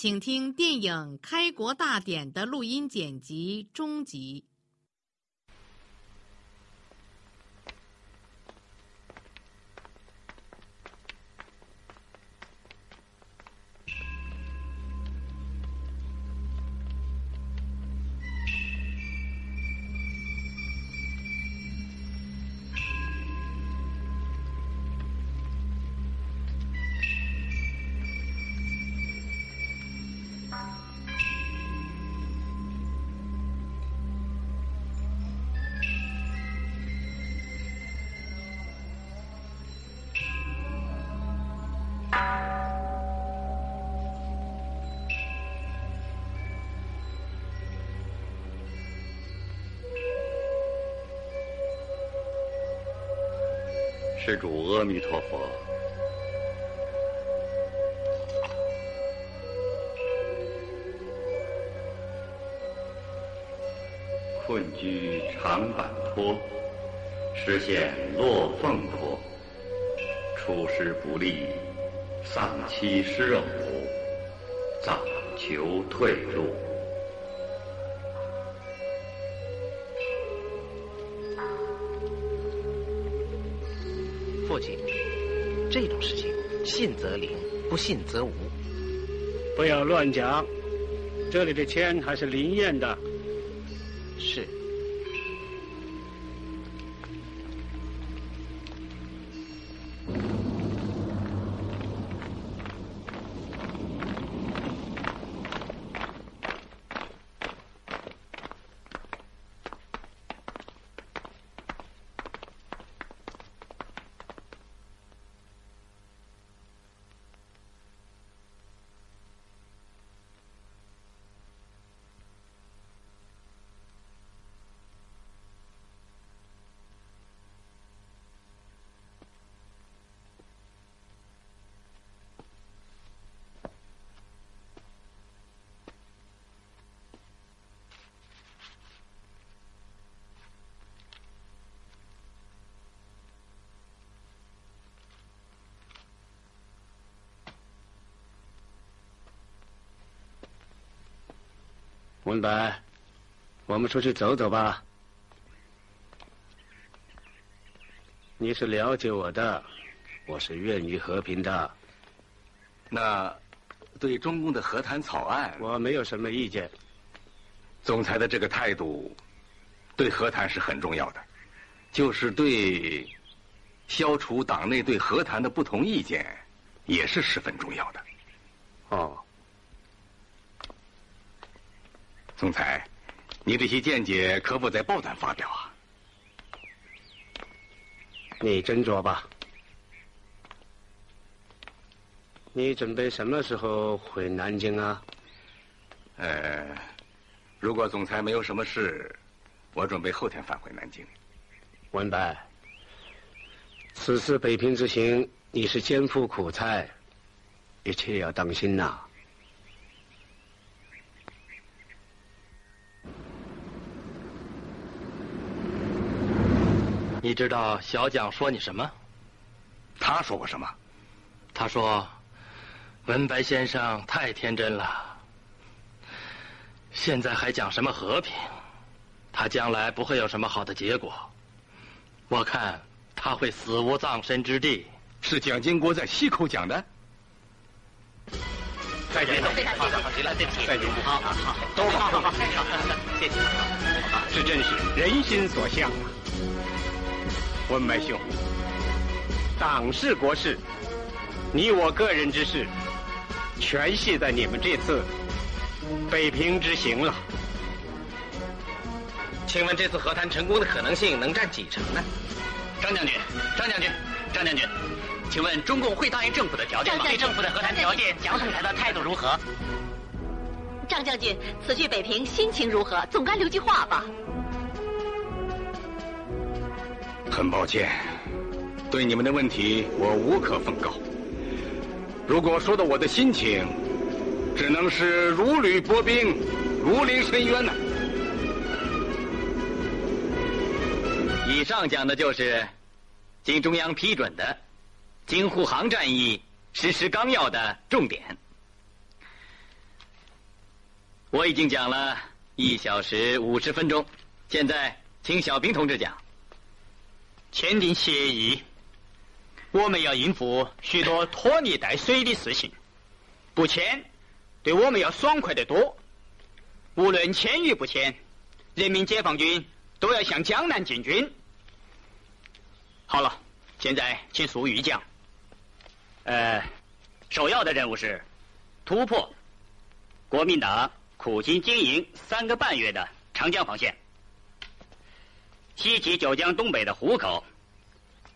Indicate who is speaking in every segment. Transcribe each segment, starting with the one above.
Speaker 1: 请听电影《开国大典》的录音剪辑终集。
Speaker 2: 施主阿弥陀佛。困居长坂坡，实现落凤坡。出师不利，丧妻失偶，早求退路。
Speaker 3: 信则灵，不信则无。
Speaker 4: 不要乱讲，这里的签还是灵验的。
Speaker 3: 是。
Speaker 4: 文白，我们出去走走吧。你是了解我的，我是愿意和平的。
Speaker 5: 那对中共的和谈草案，
Speaker 4: 我没有什么意见。
Speaker 5: 总裁的这个态度，对和谈是很重要的，就是对消除党内对和谈的不同意见，也是十分重要的。
Speaker 4: 哦。
Speaker 5: 总裁，你这些见解可否在报单发表啊？
Speaker 4: 你斟酌吧。你准备什么时候回南京啊？
Speaker 5: 呃，如果总裁没有什么事，我准备后天返回南京。
Speaker 4: 文白，此次北平之行，你是肩负苦差，一切要当心呐。
Speaker 6: 你知道小蒋说你什么？
Speaker 5: 他说过什么？
Speaker 6: 他说，文白先生太天真了。现在还讲什么和平？他将来不会有什么好的结果。我看他会死无葬身之地。
Speaker 5: 是蒋经国在西口讲的。
Speaker 6: 再见，
Speaker 3: 非常谢谢，
Speaker 6: 好，极了，对不起，
Speaker 4: 再见，
Speaker 6: 好好好，都好，好好，谢谢。
Speaker 4: 是真是人心所向啊！文白兄，党事国事，你我个人之事，全系在你们这次北平之行了。
Speaker 7: 请问这次和谈成功的可能性能占几成呢？
Speaker 8: 张将军，张将军，张将军，请问中共会答应政府的条件吗？
Speaker 9: 对政府的和谈条件，蒋总裁的态度如何？
Speaker 10: 张将军，此去北平心情如何？总该留句话吧。
Speaker 5: 很抱歉，对你们的问题我无可奉告。如果说的我的心情，只能是如履薄冰，如临深渊呐。
Speaker 8: 以上讲的就是经中央批准的京沪杭战役实施纲要的重点。我已经讲了一小时五十分钟，现在请小兵同志讲。
Speaker 11: 签订协议，我们要应付许多拖泥带水的事情；不签，对我们要爽快得多。无论签与不签，人民解放军都要向江南进军。好了，现在请苏玉讲。
Speaker 12: 呃，首要的任务是突破国民党苦心经营三个半月的长江防线。西起九江东北的湖口，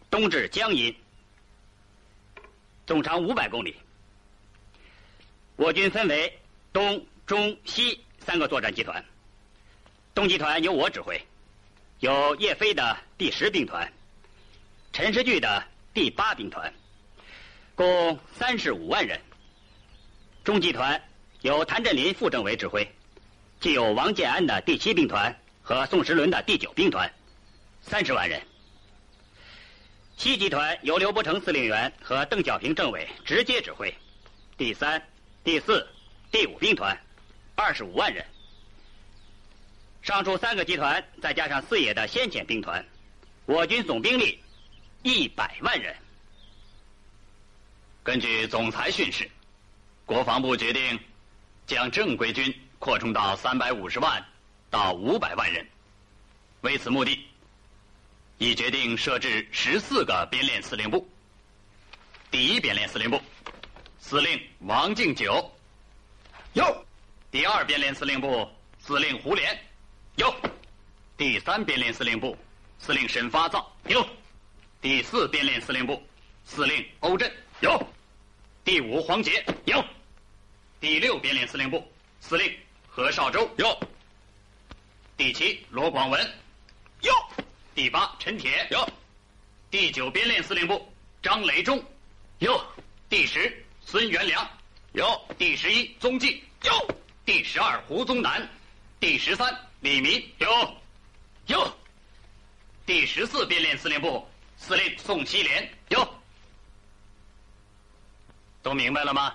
Speaker 12: 东至江阴，总长五百公里。我军分为东、中、西三个作战集团。东集团由我指挥，有叶飞的第十兵团，陈时聚的第八兵团，共三十五万人。中集团由谭震林副政委指挥，既有王建安的第七兵团和宋时轮的第九兵团。三十万人。七集团由刘伯承司令员和邓小平政委直接指挥，第三、第四、第五兵团，二十五万人。上述三个集团再加上四野的先遣兵团，我军总兵力一百万人。
Speaker 8: 根据总裁训示，国防部决定将正规军扩充到三百五十万到五百万人，为此目的。已决定设置十四个编练司令部。第一编练司令部，司令王敬久，有；第二编练司令部，司令胡连，有；第三编练司令部，司令沈发造，有；第四编练司令部，司令欧震，有；第五黄杰，有；第六编练司令部，司令何绍周，有；第七罗广文，有。第八，陈铁。有；第九编练司令部。张雷忠。有；第十，孙元良。有；第十一，宗纪有；第十二，胡宗南；第十三，李民有有；第十四编练司令部。司令宋希濂有。都明白了吗？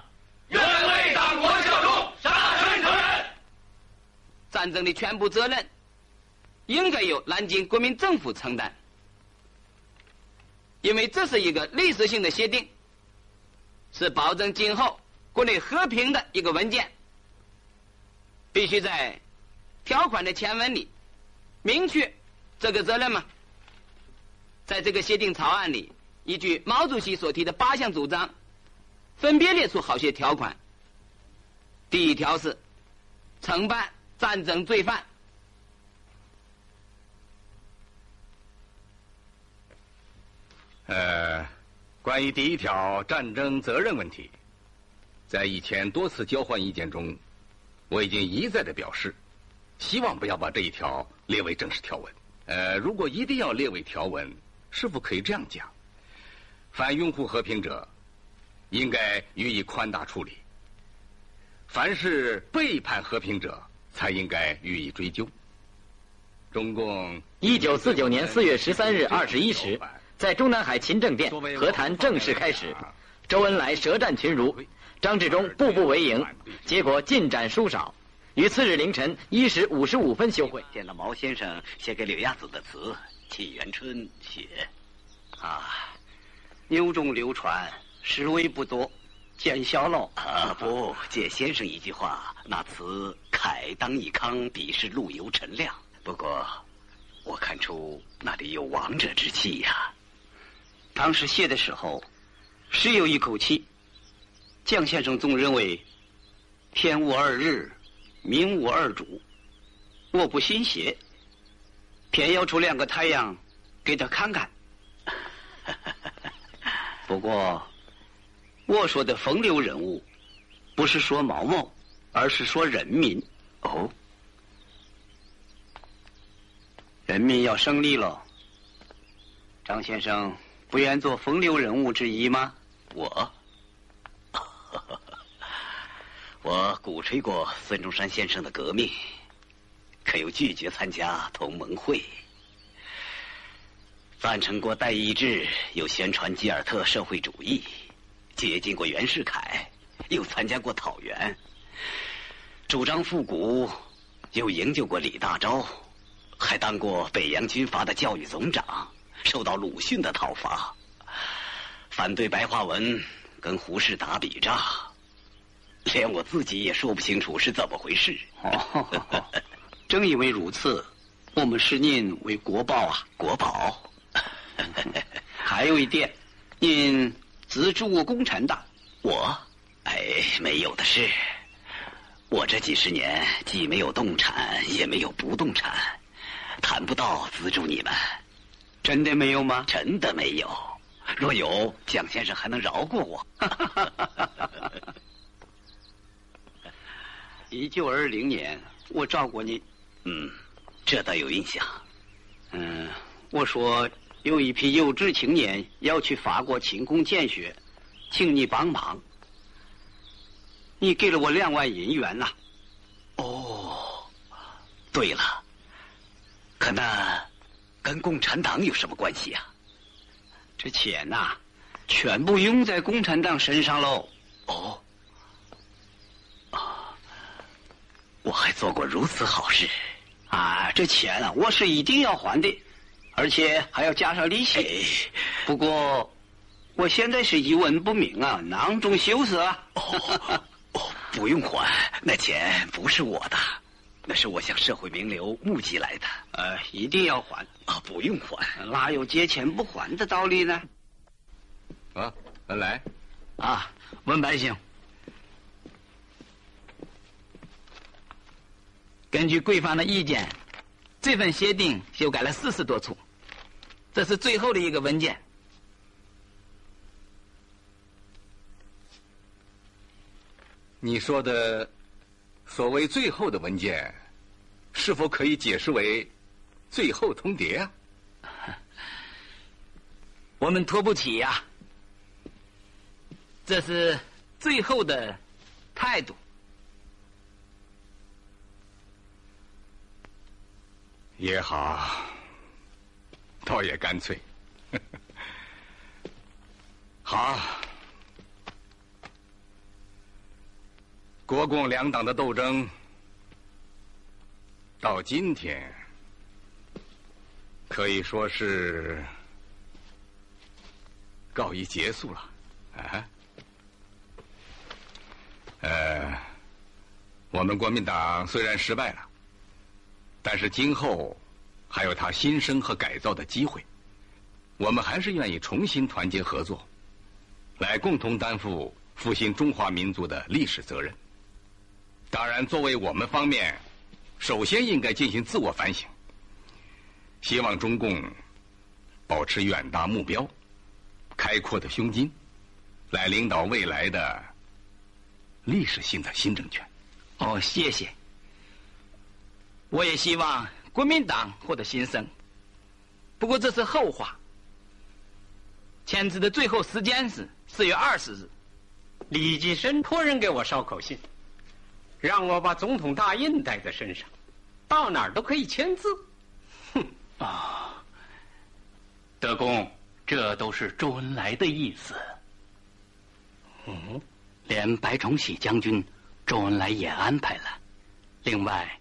Speaker 13: 愿为党国效忠，杀身成仁。
Speaker 14: 战争的全部责任。应该由南京国民政府承担，因为这是一个历史性的协定，是保证今后国内和平的一个文件，必须在条款的前文里明确这个责任嘛。在这个协定草案里，依据毛主席所提的八项主张，分别列出好些条款。第一条是惩办战争罪犯。
Speaker 5: 呃，关于第一条战争责任问题，在以前多次交换意见中，我已经一再的表示，希望不要把这一条列为正式条文。呃，如果一定要列为条文，是否可以这样讲：凡拥护和平者，应该予以宽大处理；凡是背叛和平者，才应该予以追究。中共
Speaker 8: 一九四九年四月十三日二十一时。在中南海勤政殿，和谈正式开始。周恩来舌战群儒，张治中步步为营，结果进展殊少。于次日凌晨一时五十五分休会。
Speaker 15: 见了毛先生写给柳亚子的词，沁园春雪：啊，牛中流传，实为不多，见笑喽。啊不，借先生一句话，那词慨当以慷，彼是陆游陈亮。不过，我看出那里有王者之气呀。
Speaker 11: 当时写的时候，是有一口气。蒋先生总认为天无二日，民无二主，我不信邪，偏要出两个太阳给他看看。不过，我说的风流人物，不是说毛毛，而是说人民。
Speaker 15: 哦，
Speaker 11: 人民要胜利了，张先生不愿做风流人物之一吗？
Speaker 15: 我，我鼓吹过孙中山先生的革命，可又拒绝参加同盟会。赞成过代议制，又宣传吉尔特社会主义，接近过袁世凯，又参加过讨袁，主张复古，又营救过李大钊，还当过北洋军阀的教育总长，受到鲁迅的讨伐，反对白话文，跟胡适打笔仗，连我自己也说不清楚是怎么回事。
Speaker 11: 正因为如此，我们视您为国宝啊，
Speaker 15: 国宝。
Speaker 11: 还有一点，您资助过共产党？
Speaker 15: 我，哎，没有的事。我这几十年既没有动产，也没有不动产，谈不到资助你们。
Speaker 11: 真的没有吗？
Speaker 15: 真的没有。若有，蒋先生还能饶过我。
Speaker 11: 一九二零年，我找过你。
Speaker 15: 嗯，这倒有印象。
Speaker 11: 嗯，我说。有一批有志青年要去法国勤工俭学，请你帮忙。你给了我两万银元呐。
Speaker 15: 哦，对了，可那跟共产党有什么关系啊？
Speaker 11: 这钱呐，全部用在共产党身上喽。
Speaker 15: 哦，啊，我还做过如此好事
Speaker 11: 啊！这钱啊，我是一定要还的。而且还要加上利息。不过，我现在是一文不名啊，囊中羞涩。
Speaker 15: 哦，不用还，那钱不是我的，那是我向社会名流募集来的。
Speaker 11: 呃，一定要还
Speaker 15: 啊！不用还，
Speaker 11: 哪有借钱不还的道理呢？
Speaker 5: 啊，文来，
Speaker 11: 啊，文百姓，根据贵方的意见，这份协定修改了四十多处。这是最后的一个文件。
Speaker 5: 你说的所谓最后的文件，是否可以解释为最后通牒啊？
Speaker 11: 我们拖不起呀，这是最后的态度。
Speaker 5: 也好。倒也干脆，好，国共两党的斗争到今天可以说是告一结束了，啊，呃，我们国民党虽然失败了，但是今后。还有他新生和改造的机会，我们还是愿意重新团结合作，来共同担负复兴中华民族的历史责任。当然，作为我们方面，首先应该进行自我反省。希望中共保持远大目标、开阔的胸襟，来领导未来的历史性的新政权。
Speaker 11: 哦，谢谢。我也希望。国民党获得新生，不过这是后话。签字的最后时间是四月二十日。
Speaker 4: 李济深托人给我捎口信，让我把总统大印带在身上，到哪儿都可以签字。
Speaker 6: 哼啊！德公，这都是周恩来的意思。
Speaker 4: 嗯，
Speaker 6: 连白崇禧将军，周恩来也安排了。另外。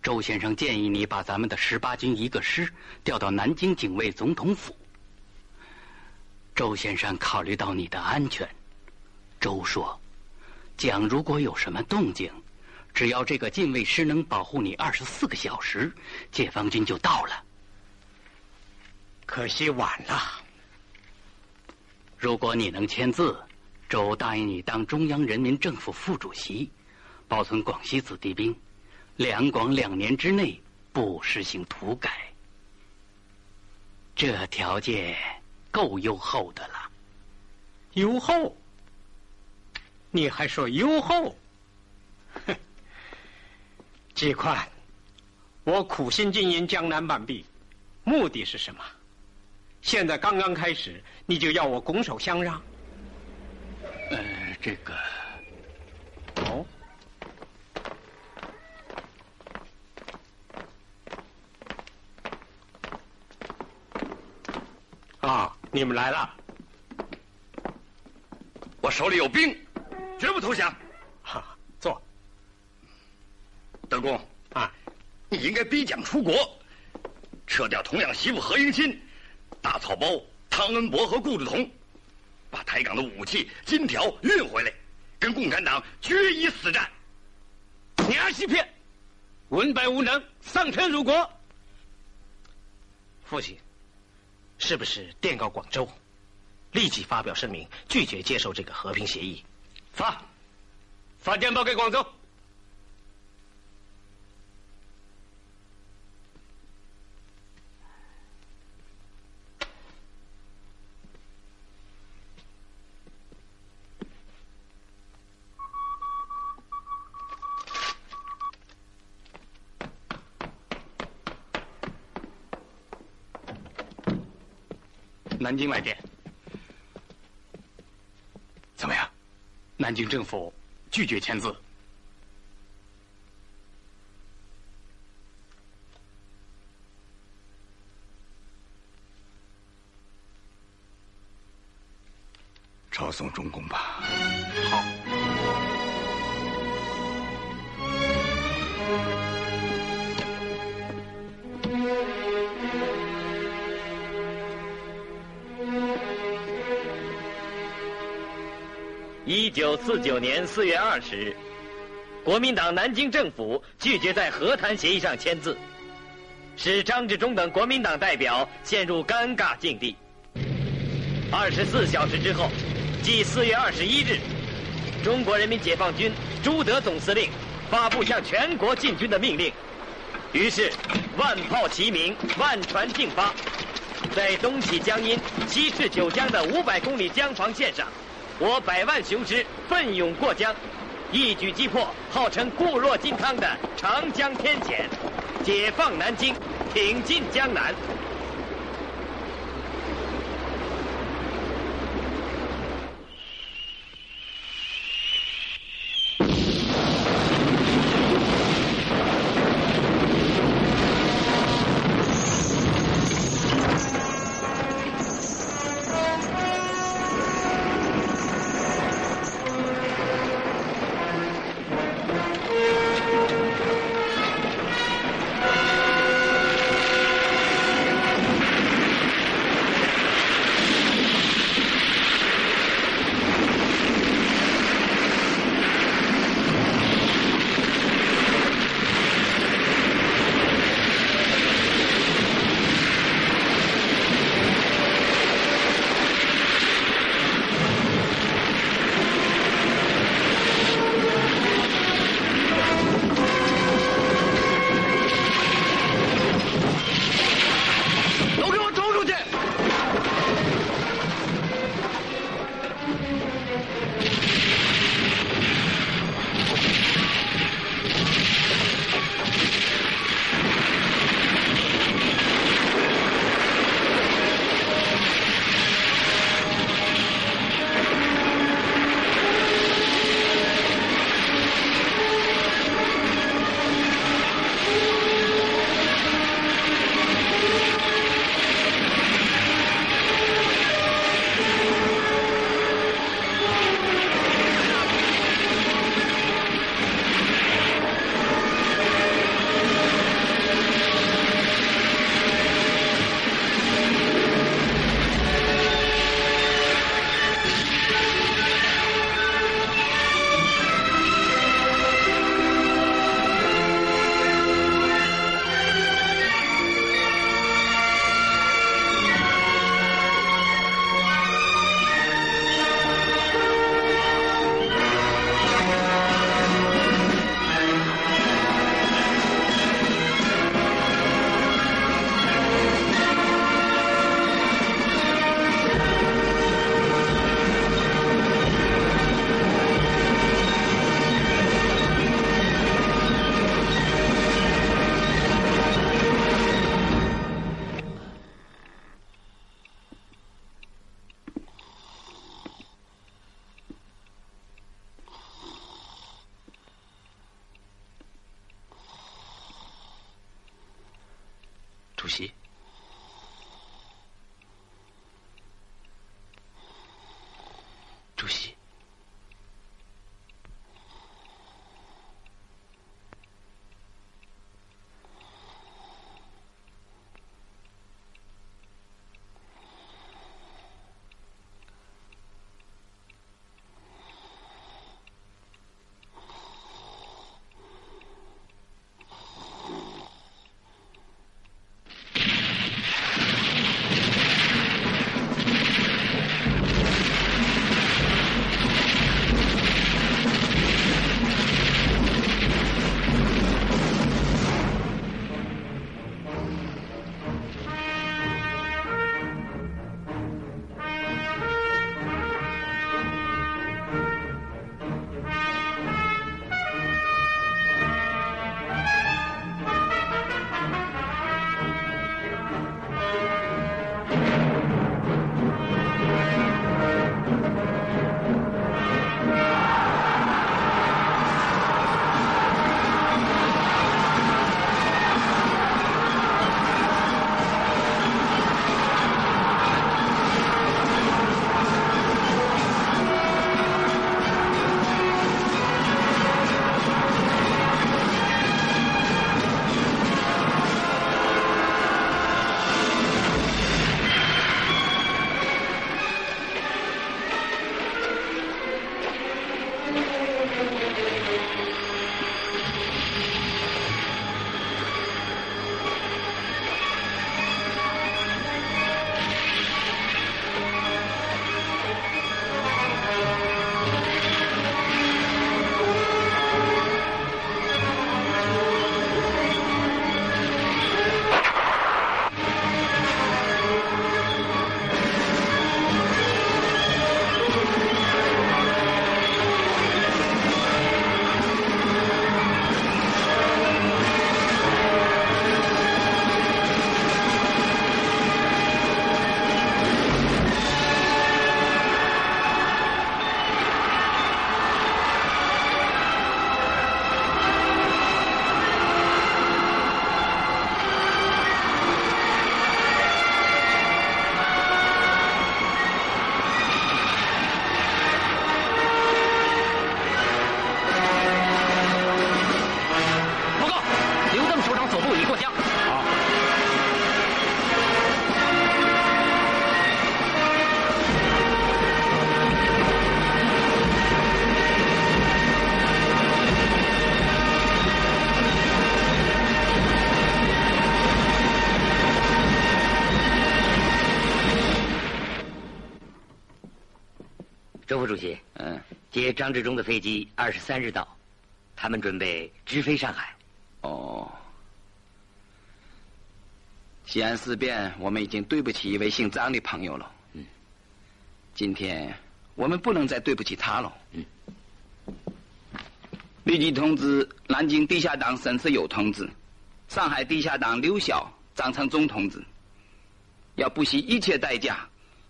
Speaker 6: 周先生建议你把咱们的十八军一个师调到南京警卫总统府。周先生考虑到你的安全，周说：“蒋如果有什么动静，只要这个禁卫师能保护你二十四个小时，解放军就到了。
Speaker 7: 可惜晚了。
Speaker 6: 如果你能签字，周答应你当中央人民政府副主席，保存广西子弟兵，两广两年之内不实行土改。这条件够优厚的了。
Speaker 7: 优厚？你还说优厚？哼！季宽，我苦心经营江南半壁，目的是什么？现在刚刚开始，你就要我拱手相让？
Speaker 6: 呃，这个，
Speaker 7: 哦，啊，你们来了。
Speaker 5: 我手里有兵，绝不投降。德公
Speaker 7: 啊，
Speaker 5: 你应该逼蒋出国，撤掉童养媳妇何应钦、大草包汤恩伯和顾祝同，把台港的武器、金条运回来，跟共产党决一死战。
Speaker 7: 你儿欺骗，文白无能，丧权辱国。父亲，是不是电告广州？立即发表声明，拒绝接受这个和平协议。
Speaker 16: 发，发电报给广州。
Speaker 6: 南京来电。怎么样？南京政府拒绝签字。
Speaker 17: 一九四九年四月二十日，国民党南京政府拒绝在和谈协议上签字，使张治中等国民党代表陷入尴尬境地。二十四小时之后，即四月二十一日，中国人民解放军朱德总司令发布向全国进军的命令，于是万炮齐鸣，万船竞发，在东起江阴、西至九江的五百公里江防线上。我百万雄师奋勇过江，一举击破号称固若金汤的长江天险，解放南京，挺进江南。
Speaker 18: 主
Speaker 19: 张志忠的飞机二十三日到，他们准备直飞上海。
Speaker 14: 哦，西安事变，我们已经对不起一位姓张的朋友了。嗯，今天我们不能再对不起他了。嗯，立即通知南京地下党沈世友同志，上海地下党刘晓、张成忠同志，要不惜一切代价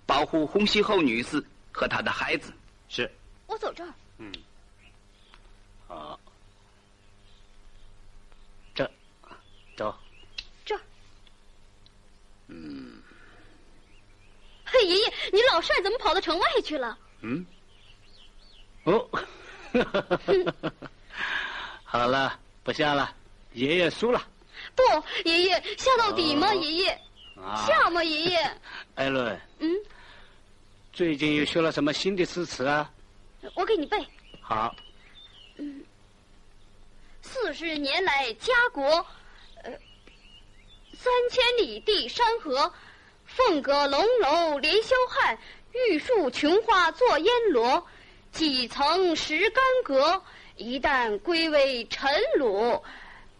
Speaker 14: 保护洪熙后女士。和她的孩子
Speaker 4: 是，
Speaker 10: 我走这儿。
Speaker 4: 嗯，好，这，走，
Speaker 10: 这。
Speaker 14: 嗯，
Speaker 10: 嘿，爷爷，你老帅怎么跑到城外去了？
Speaker 4: 嗯，哦，好了，不下了，爷爷输了。
Speaker 10: 不，爷爷下到底吗？爷爷，下吗？爷爷。
Speaker 4: 艾伦。
Speaker 10: 嗯。
Speaker 4: 最近又学了什么新的诗词啊？
Speaker 10: 我给你背。
Speaker 4: 好。
Speaker 10: 嗯。四十年来家国，呃，三千里地山河，凤阁龙楼连霄汉，玉树琼花作烟罗，几曾识干戈？一旦归为尘虏，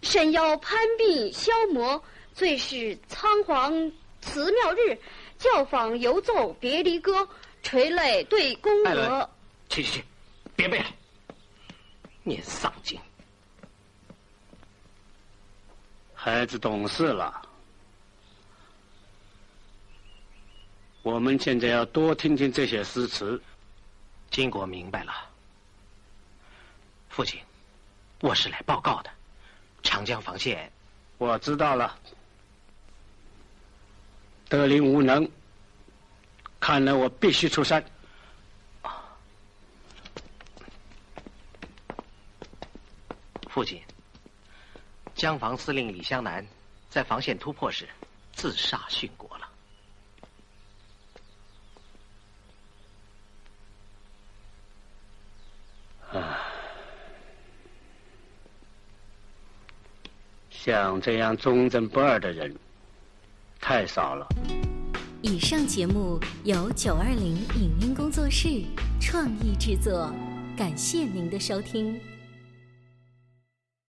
Speaker 10: 身腰攀鬓消磨，最是仓皇辞庙日，教坊犹奏别离歌。垂泪对宫娥，
Speaker 4: 去去去，别背了，念丧经。孩子懂事了，我们现在要多听听这些诗词。
Speaker 7: 金国明白了，父亲，我是来报告的。长江防线，
Speaker 4: 我知道了。德林无能，看来我必须出山。
Speaker 7: 父亲，江防司令李湘南在防线突破时自杀殉国了。
Speaker 4: 啊，像这样忠贞不二的人太少了。
Speaker 20: 以上节目由九二零影音工作室创意制作，感谢您的收听。